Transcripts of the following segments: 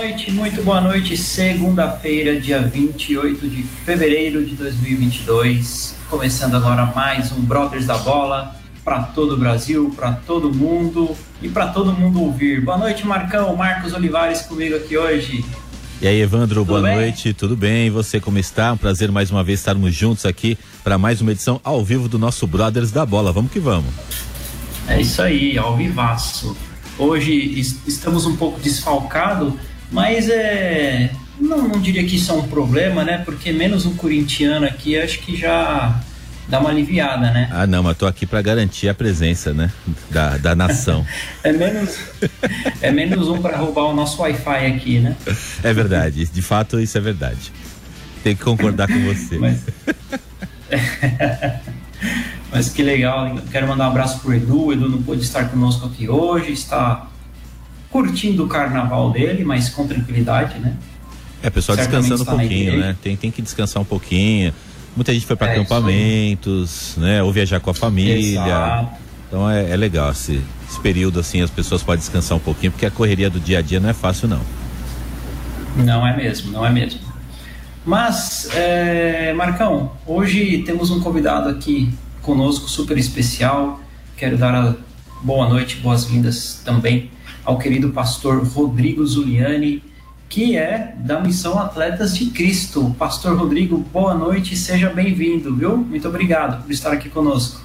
Noite, muito boa noite. Segunda-feira, dia 28 de fevereiro de 2022. Começando agora mais um Brothers da Bola para todo o Brasil, para todo mundo e para todo mundo ouvir. Boa noite, Marcão. Marcos Olivares comigo aqui hoje. E aí, Evandro, Tudo boa bem? noite, tudo bem? E você, como está? Um prazer mais uma vez estarmos juntos aqui para mais uma edição ao vivo do nosso Brothers da Bola. Vamos que vamos. É isso aí, ao vivaço. Hoje es- estamos um pouco desfalcados, mas é. Não, não diria que isso é um problema, né? Porque menos um corintiano aqui acho que já dá uma aliviada, né? Ah, não, mas tô aqui para garantir a presença, né, da, da nação. É menos, é menos um para roubar o nosso Wi-Fi aqui, né? é verdade, de fato isso é verdade. Tem que concordar com você. Mas, mas que legal, quero mandar um abraço pro Edu. O Edu não pôde estar conosco aqui hoje, está curtindo o carnaval dele, mas com tranquilidade, né? É, pessoal Certamente descansando um pouquinho, né? Tem, tem que descansar um pouquinho. Muita gente foi para É, acampamentos, né? Ou viajar com a família. Exato. Então é, é legal esse, esse período assim, as pessoas podem descansar um pouquinho, porque a correria do dia a dia não é fácil não. Não é mesmo, não é mesmo. Mas, é, Marcão, hoje temos um convidado aqui conosco super especial. Quero dar a boa noite, boas-vindas também ao querido pastor Rodrigo Zuliani, que é da Missão Atletas de Cristo. Pastor Rodrigo, boa noite, seja bem-vindo, viu? Muito obrigado por estar aqui conosco.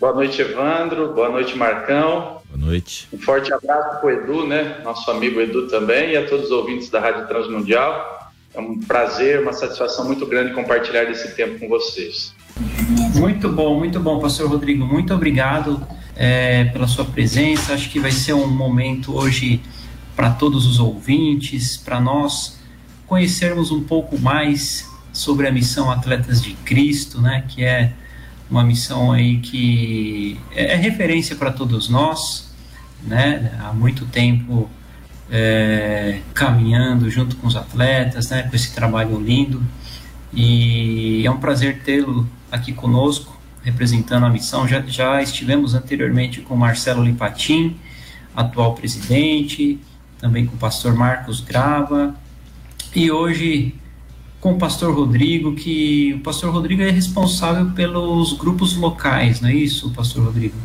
Boa noite, Evandro. Boa noite, Marcão. Boa noite. Um forte abraço para o Edu, né? Nosso amigo Edu também, e a todos os ouvintes da Rádio Transmundial. É um prazer, uma satisfação muito grande compartilhar esse tempo com vocês. Muito bom, muito bom, Pastor Rodrigo. Muito obrigado é, pela sua presença. Acho que vai ser um momento hoje para todos os ouvintes, para nós conhecermos um pouco mais sobre a missão Atletas de Cristo, né? Que é uma missão aí que é referência para todos nós, né? Há muito tempo é, caminhando junto com os atletas, né? Com esse trabalho lindo. E é um prazer tê-lo aqui conosco, representando a missão. Já, já estivemos anteriormente com Marcelo Lipatim, atual presidente, também com o pastor Marcos Grava, e hoje com o pastor Rodrigo, que o pastor Rodrigo é responsável pelos grupos locais, não é isso, pastor Rodrigo?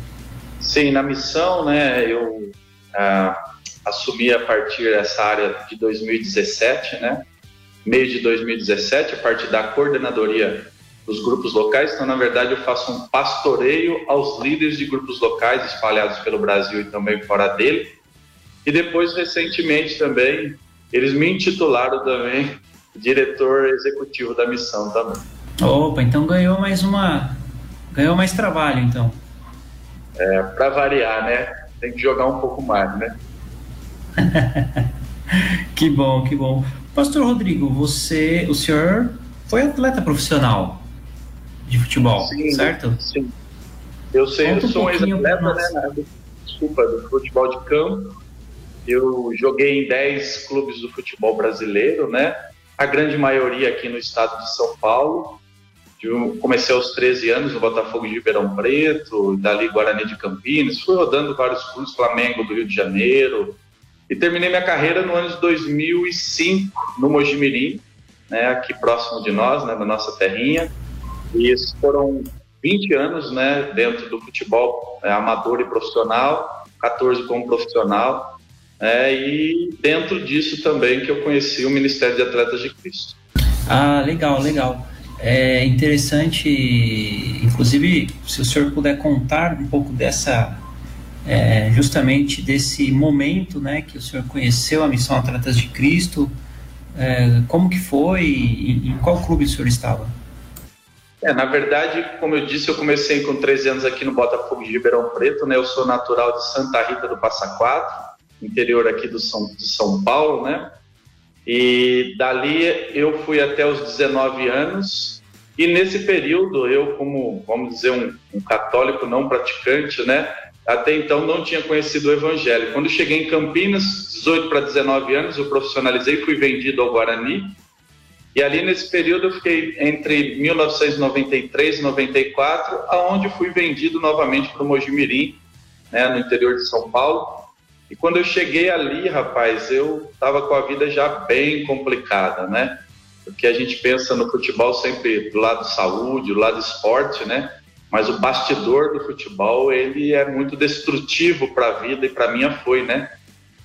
Sim, na missão, né, eu ah, assumi a partir dessa área de 2017, né, meio de 2017, a partir da coordenadoria dos grupos locais. Então, na verdade, eu faço um pastoreio aos líderes de grupos locais espalhados pelo Brasil e também fora dele. E depois, recentemente também, eles me intitularam também diretor executivo da missão também. Opa, então ganhou mais uma. Ganhou mais trabalho, então. É, para variar, né? Tem que jogar um pouco mais, né? Que bom, que bom. Pastor Rodrigo, você, o senhor foi atleta profissional de futebol, Sim, certo? Sim. Eu sei, Conta eu sou um ex-atleta, né? na- Desculpa, do futebol de campo. Eu joguei em 10 clubes do futebol brasileiro, né? A grande maioria aqui no estado de São Paulo. Eu comecei aos 13 anos no Botafogo de Ribeirão Preto, dali Guarani de Campinas. Fui rodando vários clubes, Flamengo do Rio de Janeiro. E terminei minha carreira no ano de 2005, no Mojimirim, né? Aqui próximo de nós, né? Na nossa terrinha. E foram 20 anos né, dentro do futebol é, amador e profissional, 14 como profissional, é, e dentro disso também que eu conheci o Ministério de Atletas de Cristo. Ah, legal, legal. É interessante, inclusive, se o senhor puder contar um pouco dessa, é, justamente desse momento, né, que o senhor conheceu a missão Atletas de Cristo, é, como que foi e em qual clube o senhor estava? É, na verdade, como eu disse, eu comecei com 13 anos aqui no Botafogo de Ribeirão Preto, né? Eu sou natural de Santa Rita do Passa Quatro, interior aqui do São, de São Paulo, né? E dali eu fui até os 19 anos, e nesse período eu, como, vamos dizer, um, um católico não praticante, né? Até então não tinha conhecido o Evangelho. Quando cheguei em Campinas, 18 para 19 anos, eu profissionalizei, fui vendido ao Guarani. E ali nesse período eu fiquei entre 1993 e 94, aonde fui vendido novamente para o Mojimirim, né, no interior de São Paulo. E quando eu cheguei ali, rapaz, eu estava com a vida já bem complicada, né? Porque a gente pensa no futebol sempre do lado saúde, do lado esporte, né? Mas o bastidor do futebol, ele é muito destrutivo para a vida e para mim foi, né?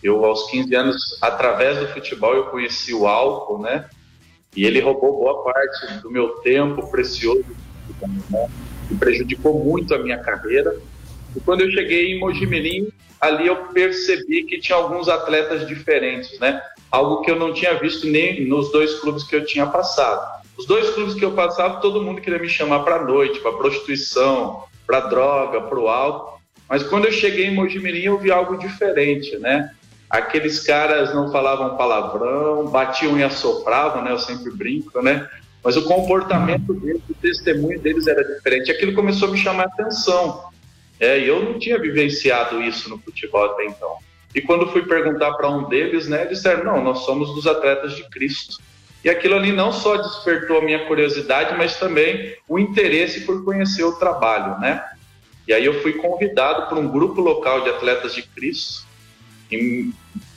Eu, aos 15 anos, através do futebol, eu conheci o álcool, né? E ele roubou boa parte do meu tempo precioso, e prejudicou muito a minha carreira. E quando eu cheguei em Mojimirim, ali eu percebi que tinha alguns atletas diferentes, né? Algo que eu não tinha visto nem nos dois clubes que eu tinha passado. Os dois clubes que eu passava, todo mundo queria me chamar para noite, para prostituição, para droga, para o álcool. Mas quando eu cheguei em Mojimirim, eu vi algo diferente, né? Aqueles caras não falavam palavrão, batiam e assopravam, né? Eu sempre brinco, né? Mas o comportamento deles, o testemunho deles era diferente. Aquilo começou a me chamar a atenção. É, e eu não tinha vivenciado isso no futebol até então. E quando fui perguntar para um deles, né, eles disseram: não, nós somos dos atletas de Cristo. E aquilo ali não só despertou a minha curiosidade, mas também o interesse por conhecer o trabalho, né? E aí eu fui convidado por um grupo local de atletas de Cristo em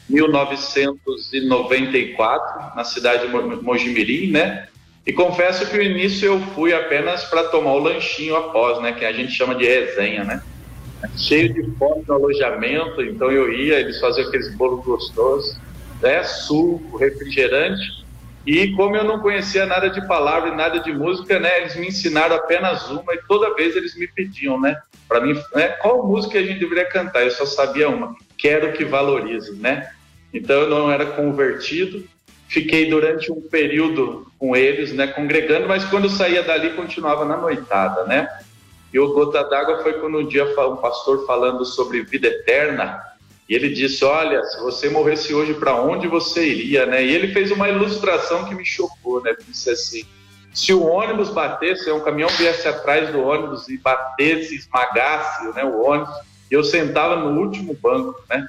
1994, na cidade de Mojimirim, né? E confesso que no início eu fui apenas para tomar o lanchinho após, né? Que a gente chama de resenha, né? cheio de fome no alojamento, então eu ia, eles faziam aqueles bolos gostosos, né, suco, refrigerante, e como eu não conhecia nada de palavra e nada de música, né, eles me ensinaram apenas uma e toda vez eles me pediam, né, para mim, né, qual música a gente deveria cantar? Eu só sabia uma, quero que valorize, né? Então eu não era convertido, fiquei durante um período com eles, né, congregando, mas quando eu saía dali continuava na noitada, né? E o gota d'água foi quando um dia um pastor falando sobre vida eterna, e ele disse: Olha, se você morresse hoje, para onde você iria? Né? E ele fez uma ilustração que me chocou, né? Ele disse assim: se o ônibus batesse, um caminhão viesse atrás do ônibus e batesse, esmagasse né, o ônibus, eu sentava no último banco, né?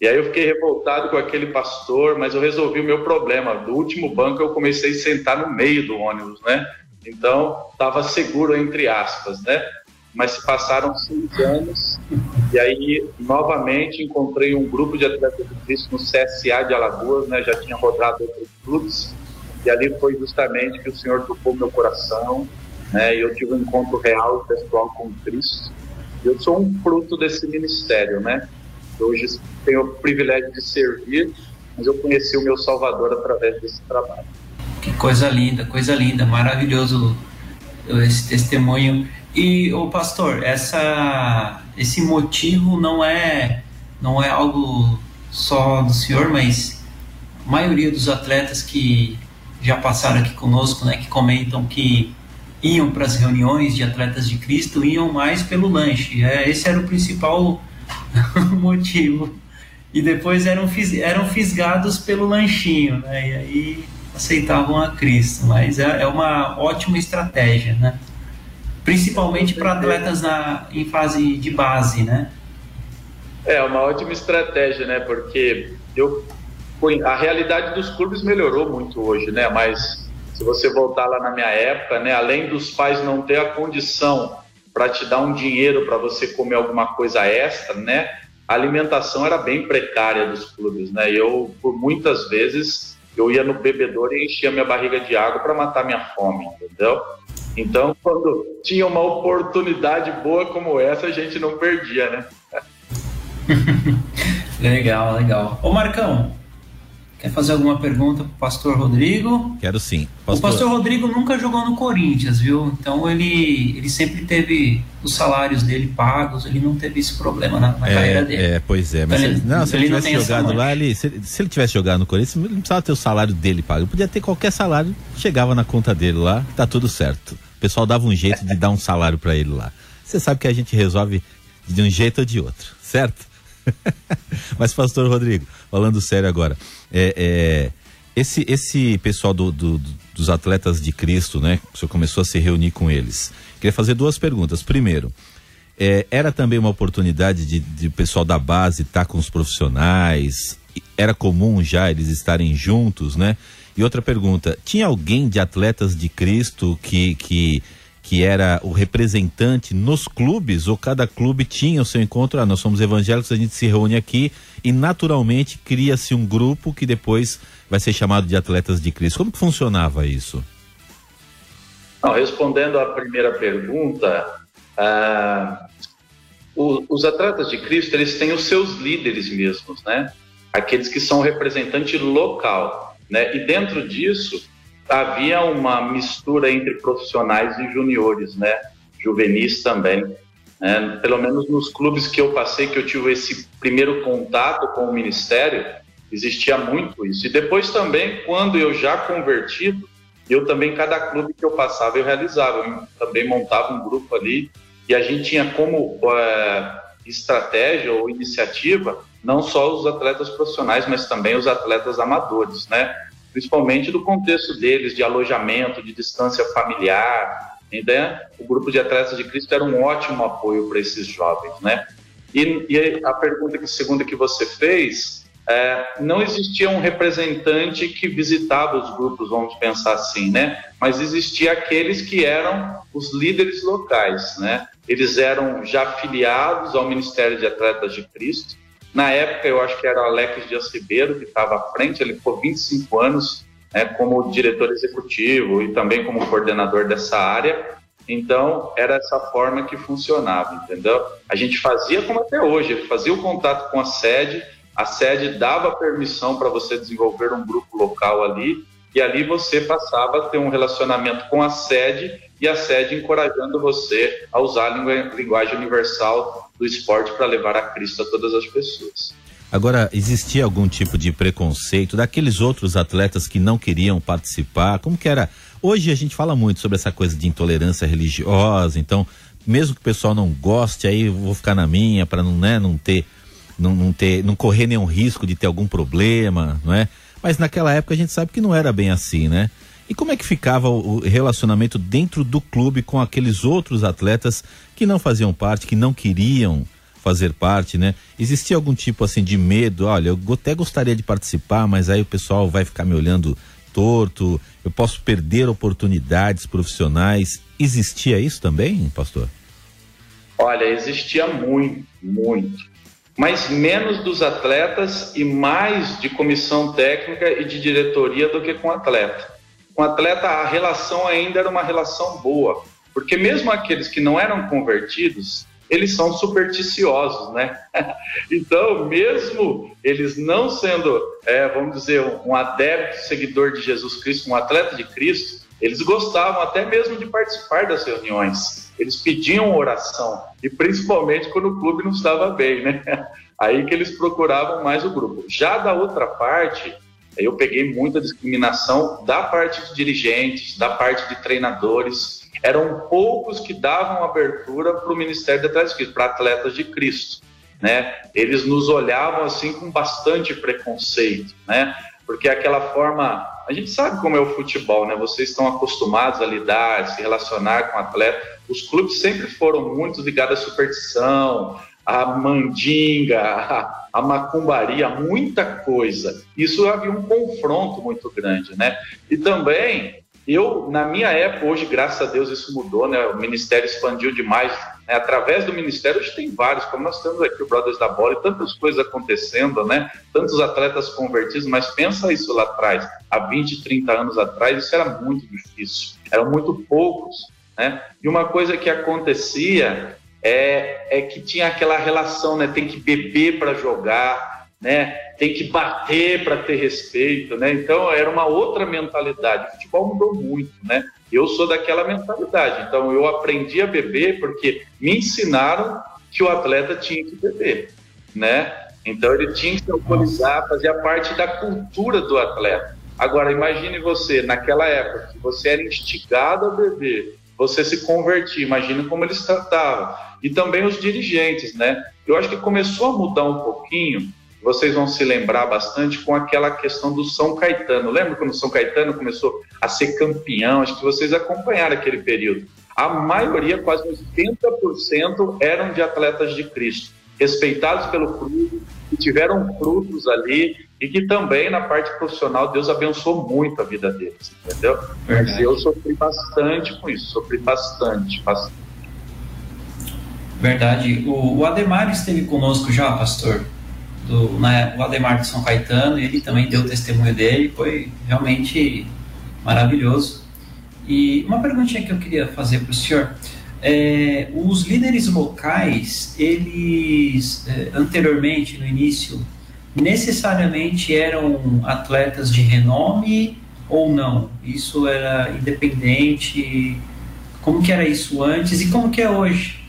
E aí eu fiquei revoltado com aquele pastor, mas eu resolvi o meu problema. Do último banco eu comecei a sentar no meio do ônibus, né? Então, estava seguro, entre aspas, né? Mas se passaram seis anos e aí, novamente, encontrei um grupo de atletas no CSA de Alagoas, né? Já tinha rodado outros clubes e ali foi justamente que o Senhor tocou meu coração, né? E eu tive um encontro real pessoal com Cristo. Eu sou um fruto desse ministério, né? Hoje tenho o privilégio de servir, mas eu conheci o meu Salvador através desse trabalho. Que coisa linda, coisa linda, maravilhoso esse testemunho. E o pastor, essa, esse motivo não é não é algo só do senhor, mas a maioria dos atletas que já passaram aqui conosco, né, que comentam que iam para as reuniões de atletas de Cristo, iam mais pelo lanche. É, esse era o principal motivo. E depois eram, eram fisgados pelo lanchinho, né? E aí aceitavam a Cristo, mas é, é uma ótima estratégia, né? Principalmente para atletas na, em fase de base, né? É uma ótima estratégia, né? Porque eu a realidade dos clubes melhorou muito hoje, né? Mas se você voltar lá na minha época, né? Além dos pais não ter a condição para te dar um dinheiro para você comer alguma coisa extra, né? A alimentação era bem precária dos clubes, né? Eu por muitas vezes eu ia no bebedouro e enchia minha barriga de água para matar minha fome, entendeu? Então, quando tinha uma oportunidade boa como essa, a gente não perdia, né? legal, legal. Ô Marcão, Quer fazer alguma pergunta para o pastor Rodrigo? Quero sim. Pastor... O pastor Rodrigo nunca jogou no Corinthians, viu? Então ele, ele sempre teve os salários dele pagos, ele não teve esse problema na, na é, carreira dele. É, pois é. Mas então, ele, se, não, se ele, ele tivesse jogado lá, ele, se, se, ele tivesse jogado no Corinthians, ele não precisava ter o salário dele pago. Ele podia ter qualquer salário, chegava na conta dele lá, tá tudo certo. Pessoal dava um jeito de dar um salário para ele lá. Você sabe que a gente resolve de um jeito ou de outro, certo? Mas, pastor Rodrigo, falando sério agora, é, é, esse, esse pessoal do, do, dos atletas de Cristo, né? O senhor começou a se reunir com eles. Queria fazer duas perguntas. Primeiro, é, era também uma oportunidade de, de pessoal da base estar com os profissionais? Era comum já eles estarem juntos, né? E outra pergunta, tinha alguém de atletas de Cristo que, que que era o representante nos clubes, ou cada clube tinha o seu encontro, ah, nós somos evangélicos, a gente se reúne aqui e naturalmente cria-se um grupo que depois vai ser chamado de atletas de Cristo. Como que funcionava isso? Não, respondendo à primeira pergunta, ah, o, os atletas de Cristo, eles têm os seus líderes mesmos, né? Aqueles que são representante local, né? E dentro disso, havia uma mistura entre profissionais e juniores, né? Juvenis também. Né? Pelo menos nos clubes que eu passei, que eu tive esse primeiro contato com o ministério, existia muito isso. E depois também, quando eu já convertido, eu também, cada clube que eu passava, eu realizava. Eu também montava um grupo ali e a gente tinha como é, estratégia ou iniciativa não só os atletas profissionais, mas também os atletas amadores, né? principalmente do contexto deles, de alojamento, de distância familiar. Né? O grupo de atletas de Cristo era um ótimo apoio para esses jovens, né? E, e, a pergunta que segunda que você fez, é, não existia um representante que visitava os grupos, vamos pensar assim, né? Mas existia aqueles que eram os líderes locais, né? Eles eram já filiados ao Ministério de Atletas de Cristo na época, eu acho que era o Alex Dias Ribeiro que estava à frente, ele ficou 25 anos né, como diretor executivo e também como coordenador dessa área. Então, era essa forma que funcionava, entendeu? A gente fazia como até hoje, fazia o contato com a sede, a sede dava permissão para você desenvolver um grupo local ali, e ali você passava a ter um relacionamento com a sede e a sede encorajando você a usar a linguagem universal do esporte para levar a Cristo a todas as pessoas. Agora, existia algum tipo de preconceito daqueles outros atletas que não queriam participar? Como que era? Hoje a gente fala muito sobre essa coisa de intolerância religiosa, então, mesmo que o pessoal não goste, aí eu vou ficar na minha para não, né, não ter não, não ter não correr nenhum risco de ter algum problema, não é? Mas naquela época a gente sabe que não era bem assim, né? E como é que ficava o relacionamento dentro do clube com aqueles outros atletas que não faziam parte, que não queriam fazer parte, né? Existia algum tipo assim de medo? Olha, eu até gostaria de participar, mas aí o pessoal vai ficar me olhando torto, eu posso perder oportunidades profissionais. Existia isso também, pastor? Olha, existia muito, muito. Mas menos dos atletas e mais de comissão técnica e de diretoria do que com atleta com atleta a relação ainda era uma relação boa, porque mesmo aqueles que não eram convertidos, eles são supersticiosos, né? então, mesmo eles não sendo, é, vamos dizer, um adepto, seguidor de Jesus Cristo, um atleta de Cristo, eles gostavam até mesmo de participar das reuniões. Eles pediam oração, e principalmente quando o clube não estava bem, né? Aí que eles procuravam mais o grupo. Já da outra parte, eu peguei muita discriminação da parte de dirigentes, da parte de treinadores. Eram poucos que davam abertura para o Ministério da Atletas para atletas de Cristo. Né? Eles nos olhavam assim com bastante preconceito, né? Porque aquela forma, a gente sabe como é o futebol, né? Vocês estão acostumados a lidar, se relacionar com atleta. Os clubes sempre foram muito ligados à superstição, à mandinga, à a macumbaria, muita coisa. Isso havia um confronto muito grande, né? E também, eu, na minha época, hoje, graças a Deus, isso mudou, né? O Ministério expandiu demais. Né? Através do Ministério, hoje tem vários, como nós temos aqui o Brothers da Bola, e tantas coisas acontecendo, né? Tantos atletas convertidos, mas pensa isso lá atrás, há 20, 30 anos atrás, isso era muito difícil, eram muito poucos, né? E uma coisa que acontecia é, é que tinha aquela relação, né? Tem que beber para jogar, né? Tem que bater para ter respeito, né? Então era uma outra mentalidade. O futebol mudou muito, né? Eu sou daquela mentalidade. Então eu aprendi a beber porque me ensinaram que o atleta tinha que beber, né? Então ele tinha que se alcoolizar, fazia parte da cultura do atleta. Agora imagine você naquela época que você era instigado a beber você se convertir. Imagina como eles tratavam. E também os dirigentes, né? Eu acho que começou a mudar um pouquinho, vocês vão se lembrar bastante com aquela questão do São Caetano. Lembra quando o São Caetano começou a ser campeão? Acho que vocês acompanharam aquele período. A maioria, quase 80%, eram de atletas de Cristo, respeitados pelo clube, que tiveram frutos ali e que também na parte profissional Deus abençoou muito a vida deles, entendeu? Mas eu sofri bastante com isso, sofri bastante, bastante. Verdade. O, o Ademar esteve conosco já, pastor, do, né, o Ademar de São Caetano, ele também deu o testemunho dele, foi realmente maravilhoso. E uma perguntinha que eu queria fazer para o senhor. É, os líderes locais, eles é, anteriormente, no início, necessariamente eram atletas de renome ou não? Isso era independente? Como que era isso antes e como que é hoje?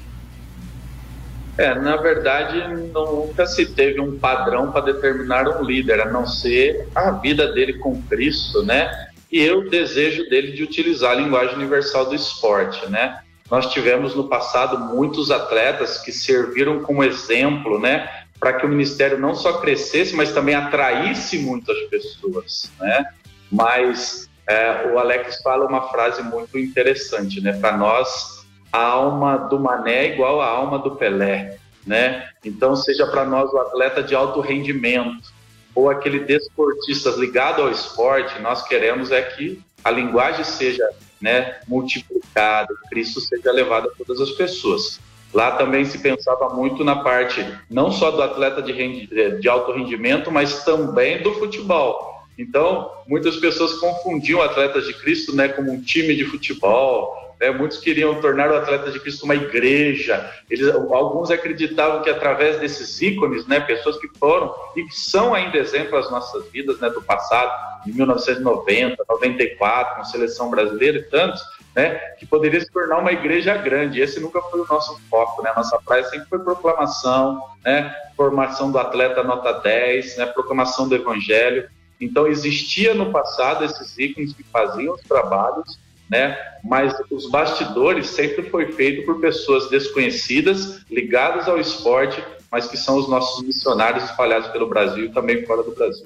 É, na verdade, nunca se teve um padrão para determinar um líder, a não ser a vida dele com Cristo, né? E o desejo dele de utilizar a linguagem universal do esporte, né? Nós tivemos no passado muitos atletas que serviram como exemplo, né? Para que o ministério não só crescesse, mas também atraísse muitas pessoas, né? Mas é, o Alex fala uma frase muito interessante, né? Para nós, a alma do Mané é igual à alma do Pelé, né? Então, seja para nós o atleta de alto rendimento ou aquele desportista ligado ao esporte, nós queremos é que a linguagem seja né, multiplicada, Cristo seja levado a todas as pessoas. Lá também se pensava muito na parte não só do atleta de, rendi, de alto rendimento, mas também do futebol. Então, muitas pessoas confundiam atletas de Cristo né, como um time de futebol, né? Muitos queriam tornar o Atleta de Cristo uma igreja. Eles, alguns acreditavam que através desses ícones, né, pessoas que foram e que são ainda exemplo às nossas vidas né, do passado, de 1990, 94, com a seleção brasileira e tantos, né, que poderia se tornar uma igreja grande. Esse nunca foi o nosso foco, né? A nossa praia sempre foi proclamação, né, formação do atleta nota 10, né, proclamação do evangelho. Então existia no passado esses ícones que faziam os trabalhos né? Mas os bastidores sempre foi feito por pessoas desconhecidas, ligadas ao esporte, mas que são os nossos missionários espalhados pelo Brasil e também fora do Brasil.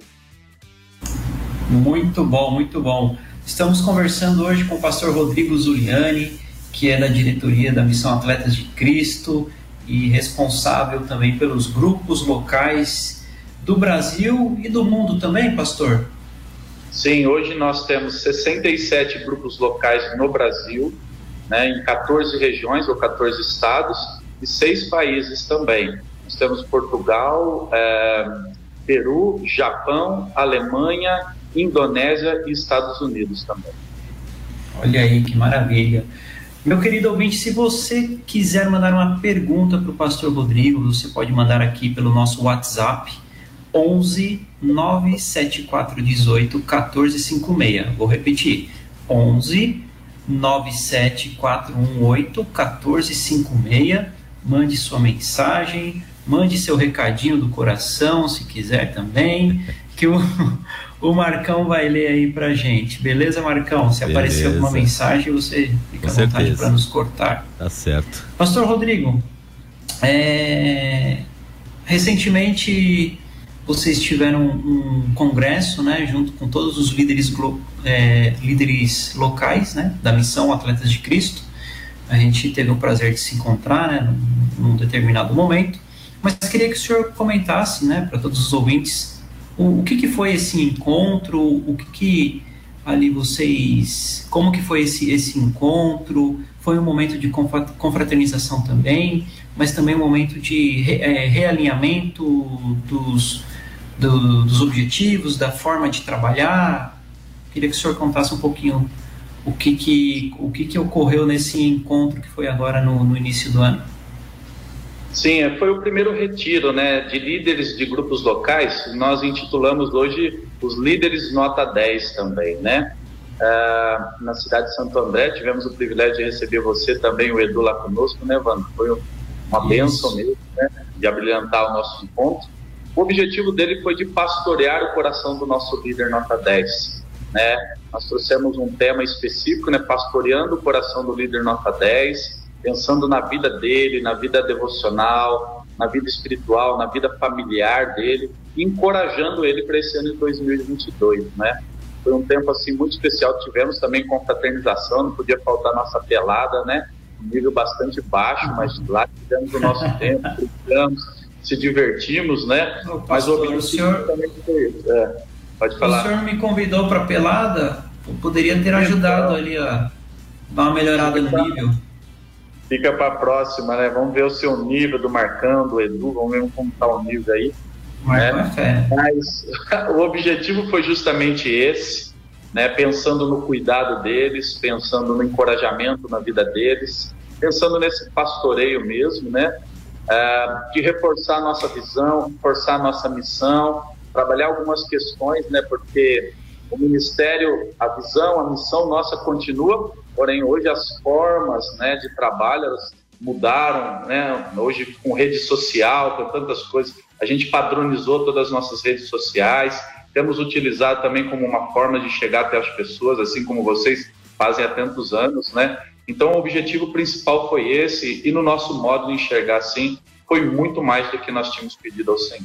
Muito bom, muito bom. Estamos conversando hoje com o pastor Rodrigo Zuliani, que é da diretoria da Missão Atletas de Cristo e responsável também pelos grupos locais do Brasil e do mundo também, pastor. Sim, hoje nós temos 67 grupos locais no Brasil, né, em 14 regiões ou 14 estados e seis países também. Nós temos Portugal, é, Peru, Japão, Alemanha, Indonésia e Estados Unidos também. Olha aí que maravilha. Meu querido ouvinte, se você quiser mandar uma pergunta para o pastor Rodrigo, você pode mandar aqui pelo nosso WhatsApp 11 97418 1456. Vou repetir. 11 97418 1456. Mande sua mensagem, mande seu recadinho do coração, se quiser também, que o, o Marcão vai ler aí pra gente. Beleza, Marcão? Se Beleza. aparecer alguma mensagem, você fica Com à vontade para nos cortar. Tá certo. Pastor Rodrigo, é... recentemente vocês tiveram um congresso, né, junto com todos os líderes, é, líderes locais, né, da missão Atletas de Cristo. A gente teve o prazer de se encontrar, né, num, num determinado momento. Mas queria que o senhor comentasse, né, para todos os ouvintes, o, o, que, que foi esse encontro, o que, que ali vocês, como que foi esse, esse encontro? Foi um momento de confraternização também, mas também um momento de re, é, realinhamento dos do, dos objetivos, da forma de trabalhar. Queria que o senhor contasse um pouquinho o que, que, o que, que ocorreu nesse encontro que foi agora no, no início do ano. Sim, é, foi o primeiro retiro né, de líderes de grupos locais. Nós intitulamos hoje os líderes nota 10 também, né? Uh, na cidade de Santo André, tivemos o privilégio de receber você também, o Edu lá conosco, né, Wanda? Foi uma benção mesmo, né, de abrilhantar o nosso encontro. O objetivo dele foi de pastorear o coração do nosso líder nota 10, né? nós trouxemos um tema específico, né, pastoreando o coração do líder nota 10, pensando na vida dele, na vida devocional, na vida espiritual, na vida familiar dele, encorajando ele para esse ano de 2022, né? Foi um tempo assim muito especial. Tivemos também confraternização, não podia faltar nossa pelada, né? Um nível bastante baixo, mas lá tivemos o nosso tempo, brincamos, se divertimos, né? mas o objetivo o senhor... também foi isso. É, pode falar. O senhor me convidou para pelada, eu poderia ter ajudado ali a dar uma melhorada no nível. Fica para a próxima, né? Vamos ver o seu nível do Marcão, do Edu, vamos ver como está o nível aí. Né? É Mas o objetivo foi justamente esse, né? pensando no cuidado deles, pensando no encorajamento na vida deles, pensando nesse pastoreio mesmo, né? Uh, de reforçar nossa visão, reforçar nossa missão, trabalhar algumas questões, né? Porque o ministério, a visão, a missão nossa continua, porém hoje as formas, né, de trabalho mudaram, né? Hoje com rede social, com tantas coisas, a gente padronizou todas as nossas redes sociais, temos utilizado também como uma forma de chegar até as pessoas, assim como vocês fazem há tantos anos, né? Então, o objetivo principal foi esse, e no nosso modo de enxergar assim, foi muito mais do que nós tínhamos pedido ao Senhor.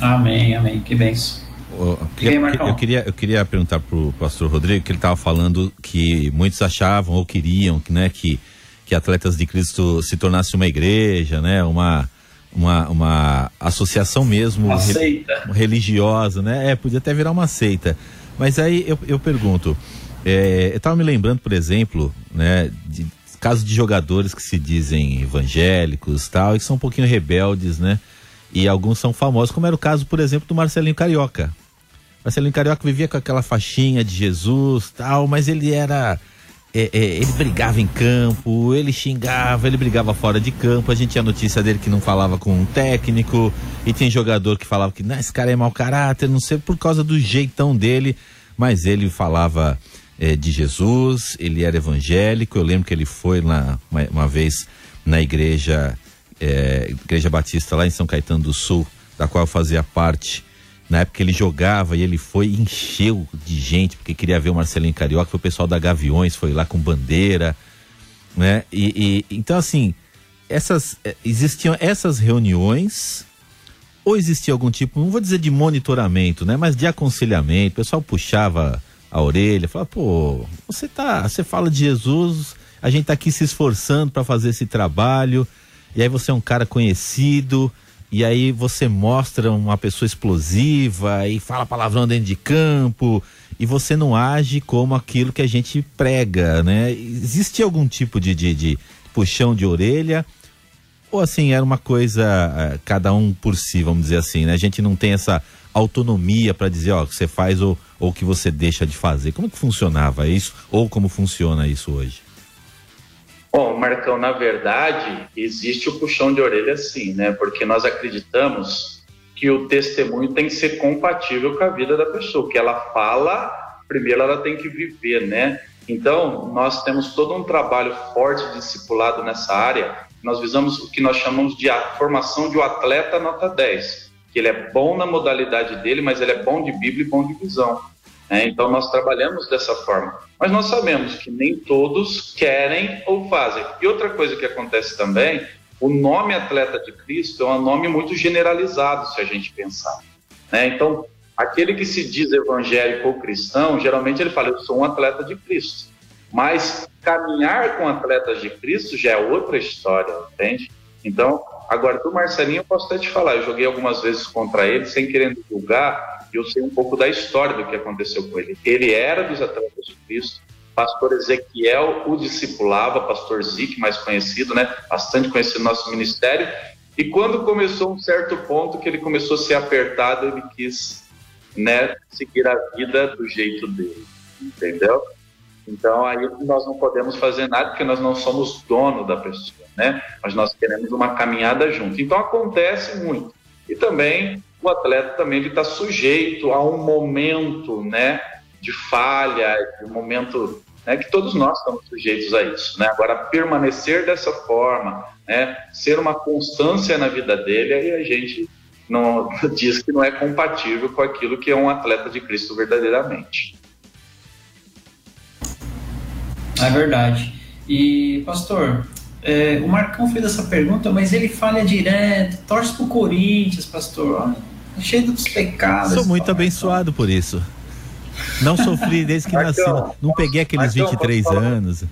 Amém, amém. Que benção. Eu queria, eu queria, eu queria perguntar para o pastor Rodrigo que ele estava falando que muitos achavam ou queriam né, que, que atletas de Cristo se tornasse uma igreja, né, uma, uma, uma associação mesmo uma re, religiosa, né? É, podia até virar uma seita. Mas aí eu, eu pergunto, é, eu estava me lembrando, por exemplo, né, de casos de jogadores que se dizem evangélicos tal, e que são um pouquinho rebeldes, né? E alguns são famosos, como era o caso, por exemplo, do Marcelinho Carioca. Marcelinho Carioca vivia com aquela faixinha de Jesus tal, mas ele era é, é, ele brigava em campo, ele xingava, ele brigava fora de campo. A gente tinha notícia dele que não falava com um técnico, e tem jogador que falava que esse cara é mau caráter, não sei por causa do jeitão dele, mas ele falava é, de Jesus, ele era evangélico. Eu lembro que ele foi lá uma, uma vez na igreja, é, Igreja Batista lá em São Caetano do Sul, da qual eu fazia parte na época ele jogava e ele foi encheu de gente porque queria ver o Marcelinho Carioca, o pessoal da Gaviões, foi lá com bandeira, né? E, e então assim, essas eh, existiam essas reuniões ou existia algum tipo, não vou dizer de monitoramento, né, mas de aconselhamento, o pessoal puxava a orelha, falava, pô, você tá, você fala de Jesus, a gente tá aqui se esforçando para fazer esse trabalho, e aí você é um cara conhecido, e aí você mostra uma pessoa explosiva e fala palavrão dentro de campo e você não age como aquilo que a gente prega, né? Existe algum tipo de, de, de puxão de orelha? Ou assim, era uma coisa, eh, cada um por si, vamos dizer assim, né? A gente não tem essa autonomia para dizer, ó, que você faz ou, ou que você deixa de fazer. Como que funcionava isso? Ou como funciona isso hoje? Bom, Marcão, na verdade, existe o puxão de orelha sim, né? Porque nós acreditamos que o testemunho tem que ser compatível com a vida da pessoa. O que ela fala, primeiro ela tem que viver, né? Então, nós temos todo um trabalho forte discipulado nessa área. Nós visamos o que nós chamamos de formação de um atleta nota 10, que ele é bom na modalidade dele, mas ele é bom de Bíblia e bom de visão. Né? Então, nós trabalhamos dessa forma. Mas nós sabemos que nem todos querem ou fazem. E outra coisa que acontece também, o nome atleta de Cristo é um nome muito generalizado, se a gente pensar. Né? Então, aquele que se diz evangélico ou cristão, geralmente ele fala, eu sou um atleta de Cristo. Mas caminhar com atletas de Cristo já é outra história, entende? Então, agora do Marcelinho eu posso até te falar, eu joguei algumas vezes contra ele, sem querer julgar, eu sei um pouco da história do que aconteceu com ele. Ele era dos atletas de Cristo, pastor Ezequiel o discipulava, pastor Zic, mais conhecido, né? Bastante conhecido no nosso ministério. E quando começou um certo ponto que ele começou a ser apertado, ele quis, né, seguir a vida do jeito dele, entendeu? Então aí nós não podemos fazer nada porque nós não somos dono da pessoa, né? Mas nós queremos uma caminhada junto. Então acontece muito. E também o atleta também está sujeito a um momento né, de falha, de um momento né, que todos nós estamos sujeitos a isso. Né? Agora, permanecer dessa forma, né, ser uma constância na vida dele, aí a gente não diz que não é compatível com aquilo que é um atleta de Cristo verdadeiramente. É verdade. E, pastor, é, o Marcão fez essa pergunta, mas ele falha direto, torce pro Corinthians, pastor. Ó, cheio dos pecados. Sou muito abençoado por isso. Não sofri desde que nasci. Não peguei aqueles Marcão, 23 anos.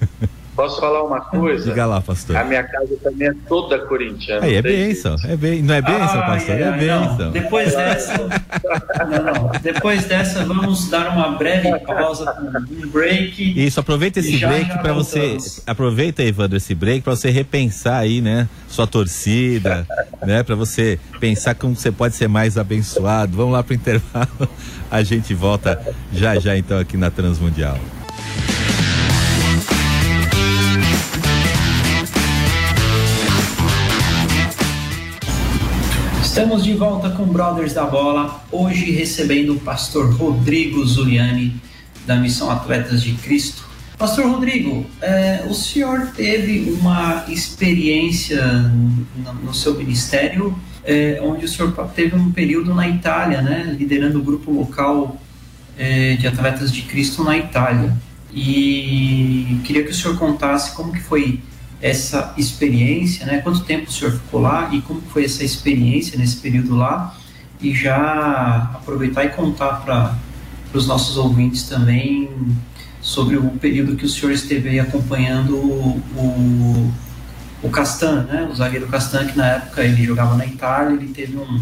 Posso falar uma coisa? Diga lá, pastor. A minha casa também é toda corintiana. Aí é bênção, é bem, não é bênção, ah, pastor? É, é bênção. Depois dessa, não, não. Depois dessa, vamos dar uma breve pausa, um break. Isso, aproveita esse break para você. Aproveita, Evandro, esse break para você repensar aí, né? Sua torcida, né? Para você pensar como você pode ser mais abençoado. Vamos lá pro intervalo. A gente volta já já então aqui na Transmundial. Estamos de volta com Brothers da Bola, hoje recebendo o pastor Rodrigo Zuliani, da Missão Atletas de Cristo. Pastor Rodrigo, é, o senhor teve uma experiência no, no seu ministério, é, onde o senhor teve um período na Itália, né, liderando o grupo local é, de Atletas de Cristo na Itália. E queria que o senhor contasse como que foi essa experiência, né? Quanto tempo o senhor ficou lá e como foi essa experiência nesse período lá? E já aproveitar e contar para os nossos ouvintes também sobre o período que o senhor esteve acompanhando o, o, o Castan, né? O zagueiro Castan, que na época ele jogava na Itália, ele teve um,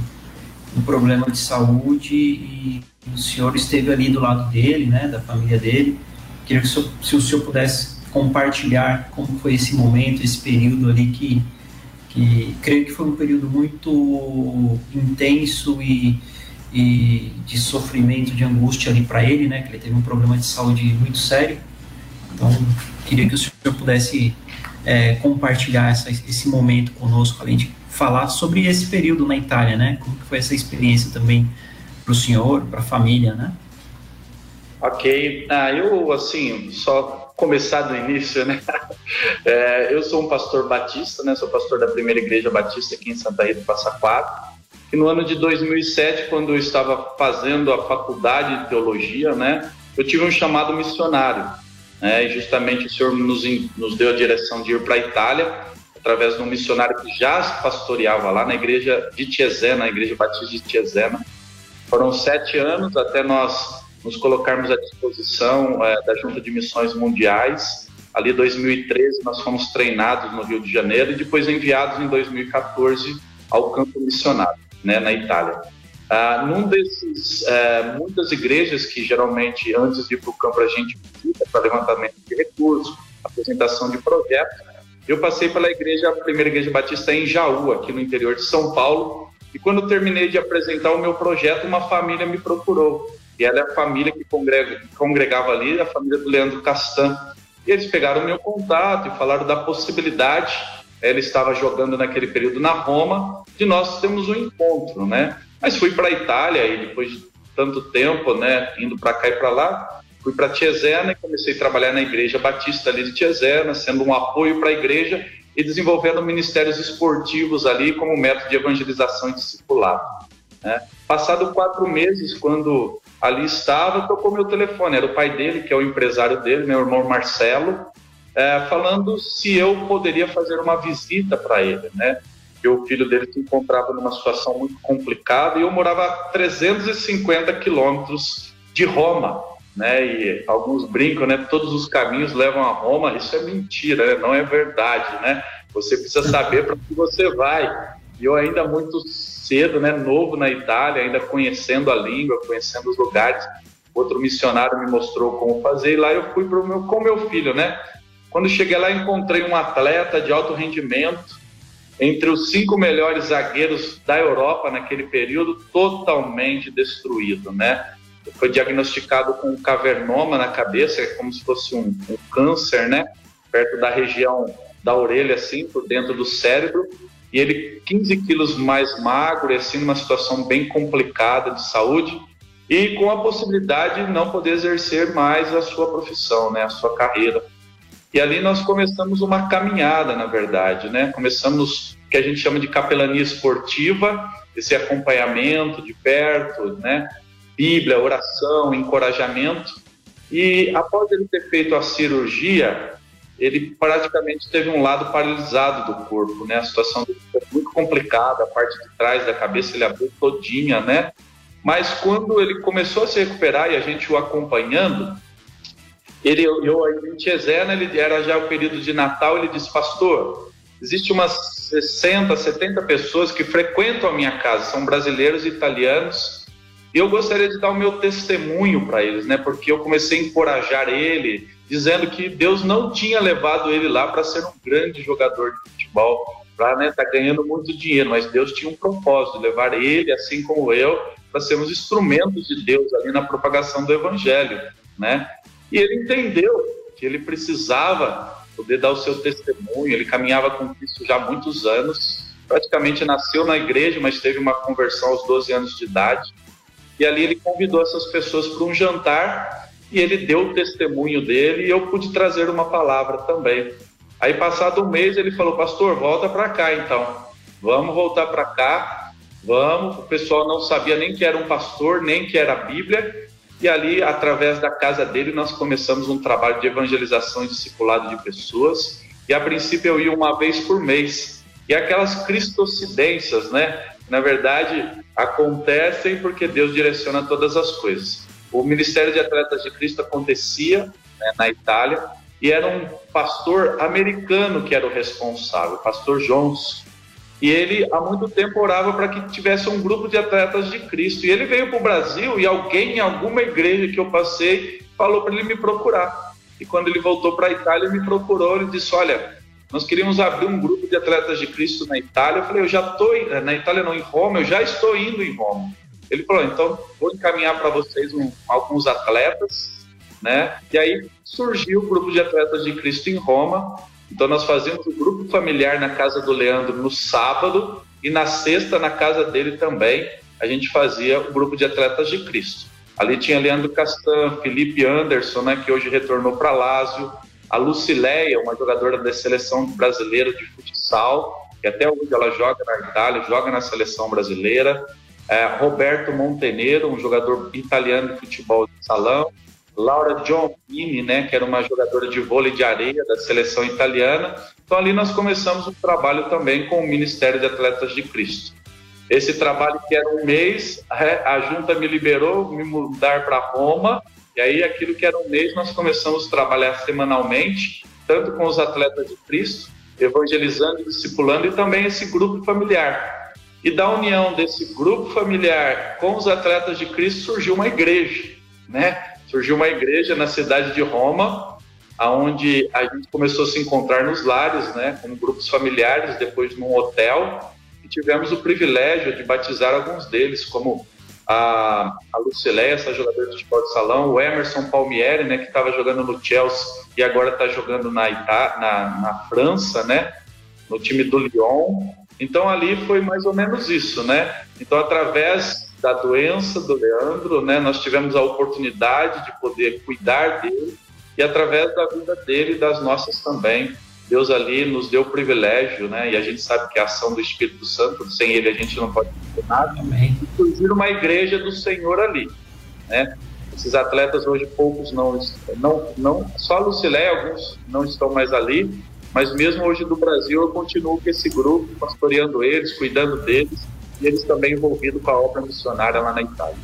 um problema de saúde e o senhor esteve ali do lado dele, né? Da família dele. Queria que o senhor, se o senhor pudesse compartilhar como foi esse momento, esse período ali que, que creio que foi um período muito intenso e, e de sofrimento, de angústia ali para ele, né? Que ele teve um problema de saúde muito sério. Então, queria que o senhor pudesse é, compartilhar essa, esse momento conosco, além de falar sobre esse período na Itália, né? Como foi essa experiência também para o senhor, para a família, né? Ok, ah, eu assim só começar do início, né? É, eu sou um pastor batista, né? Sou pastor da primeira igreja batista aqui em Santa Rita do Passa Quatro. E no ano de 2007, quando eu estava fazendo a faculdade de teologia, né? Eu tive um chamado missionário, né? E justamente o Senhor nos, nos deu a direção de ir para a Itália, através de um missionário que já pastoreava lá na igreja de Tiesena, na igreja batista de Tiesena. Foram sete anos até nós nos colocarmos à disposição é, da Junta de Missões Mundiais. Ali, 2013, nós fomos treinados no Rio de Janeiro e depois enviados em 2014 ao campo missionário, né, na Itália. Ah, num desses, é, muitas igrejas que geralmente antes de ir para o campo a gente visita para levantamento de recursos, apresentação de projetos, eu passei pela igreja, a primeira igreja batista em Jaú, aqui no interior de São Paulo, e quando terminei de apresentar o meu projeto, uma família me procurou e ela é a família que congrega, congregava ali, a família do Leandro Castan. E eles pegaram meu contato e falaram da possibilidade, ele estava jogando naquele período na Roma, de nós termos um encontro, né? Mas fui para a Itália e depois de tanto tempo, né, indo para cá e para lá, fui para Tiesena e comecei a trabalhar na igreja batista ali de Tiesena, sendo um apoio para a igreja e desenvolvendo ministérios esportivos ali como método de evangelização e discipulado. Né? Passado quatro meses, quando ali estava, tocou meu telefone. Era o pai dele, que é o empresário dele, meu irmão Marcelo, é, falando se eu poderia fazer uma visita para ele, né? Que o filho dele se encontrava numa situação muito complicada e eu morava a 350 quilômetros de Roma, né? E alguns brincam, né? Todos os caminhos levam a Roma. Isso é mentira, né? Não é verdade, né? Você precisa saber para onde você vai. E eu ainda muito cedo, né, novo na Itália, ainda conhecendo a língua, conhecendo os lugares. Outro missionário me mostrou como fazer e lá eu fui pro meu, com meu filho, né? Quando cheguei lá, encontrei um atleta de alto rendimento, entre os cinco melhores zagueiros da Europa naquele período, totalmente destruído, né? Foi diagnosticado com um cavernoma na cabeça, é como se fosse um, um câncer, né? Perto da região da orelha, assim, por dentro do cérebro e ele 15 quilos mais magro, e assim numa situação bem complicada de saúde, e com a possibilidade de não poder exercer mais a sua profissão, né, a sua carreira. E ali nós começamos uma caminhada, na verdade, né? Começamos o que a gente chama de capelania esportiva, esse acompanhamento de perto, né? Bíblia, oração, encorajamento. E após ele ter feito a cirurgia, ele praticamente teve um lado paralisado do corpo, né? A situação dele foi muito complicada, a parte de trás da cabeça ele abriu todinha, né? Mas quando ele começou a se recuperar e a gente o acompanhando, ele, eu, a gente exerna, ele era já o período de Natal, ele disse, pastor, existe umas 60, 70 pessoas que frequentam a minha casa, são brasileiros e italianos, e eu gostaria de dar o meu testemunho para eles, né? Porque eu comecei a encorajar ele, dizendo que Deus não tinha levado ele lá para ser um grande jogador de futebol, para estar né, tá ganhando muito dinheiro, mas Deus tinha um propósito, levar ele, assim como eu, para sermos instrumentos de Deus ali na propagação do Evangelho, né? E ele entendeu que ele precisava poder dar o seu testemunho, ele caminhava com Cristo já há muitos anos, praticamente nasceu na igreja, mas teve uma conversão aos 12 anos de idade, e ali ele convidou essas pessoas para um jantar e ele deu o testemunho dele e eu pude trazer uma palavra também. Aí, passado um mês, ele falou: Pastor, volta para cá então. Vamos voltar para cá, vamos. O pessoal não sabia nem que era um pastor, nem que era a Bíblia. E ali, através da casa dele, nós começamos um trabalho de evangelização e discipulado de pessoas. E a princípio eu ia uma vez por mês. E aquelas cristocidências, né? Na verdade, acontecem porque Deus direciona todas as coisas. O Ministério de Atletas de Cristo acontecia né, na Itália e era um pastor americano que era o responsável, o pastor Jones. E ele há muito tempo orava para que tivesse um grupo de atletas de Cristo. E ele veio para o Brasil e alguém em alguma igreja que eu passei falou para ele me procurar. E quando ele voltou para a Itália, ele me procurou, ele disse: Olha, nós queríamos abrir um grupo de atletas de Cristo na Itália. Eu falei, eu já estou na Itália, não em Roma, eu já estou indo em Roma. Ele falou, então vou encaminhar para vocês um, alguns atletas, né? E aí surgiu o grupo de atletas de Cristo em Roma. Então nós fazíamos o grupo familiar na casa do Leandro no sábado e na sexta na casa dele também a gente fazia o grupo de atletas de Cristo. Ali tinha Leandro Castan, Felipe Anderson, né, que hoje retornou para Lázio, a Lucileia, uma jogadora da seleção brasileira de futsal, que até hoje ela joga na Itália, joga na seleção brasileira. É, Roberto Montenegro, um jogador italiano de futebol de salão. Laura Giovanni, né, que era uma jogadora de vôlei de areia da seleção italiana. Então ali nós começamos um trabalho também com o Ministério de Atletas de Cristo. Esse trabalho que era um mês, a junta me liberou me mudar para Roma e aí, aquilo que era um mês, nós começamos a trabalhar semanalmente, tanto com os atletas de Cristo, evangelizando, discipulando, e também esse grupo familiar. E da união desse grupo familiar com os atletas de Cristo surgiu uma igreja, né? Surgiu uma igreja na cidade de Roma, aonde a gente começou a se encontrar nos lares, né? Com grupos familiares, depois num hotel, e tivemos o privilégio de batizar alguns deles como a, a Lucileia, essa jogadora de futebol de salão, o Emerson Palmieri, né, que estava jogando no Chelsea e agora está jogando na, Ita na, na França, né, no time do Lyon. Então ali foi mais ou menos isso, né? Então através da doença do Leandro, né, nós tivemos a oportunidade de poder cuidar dele e através da vida dele e das nossas também, Deus ali nos deu o privilégio, né? E a gente sabe que a ação do Espírito Santo, sem ele a gente não pode fazer nada. Amém. E surgir uma igreja do Senhor ali, né? Esses atletas hoje poucos não não não só a Lucilé, alguns não estão mais ali, mas mesmo hoje do Brasil eu continuo com esse grupo, pastoreando eles, cuidando deles e eles também envolvidos com a obra missionária lá na Itália.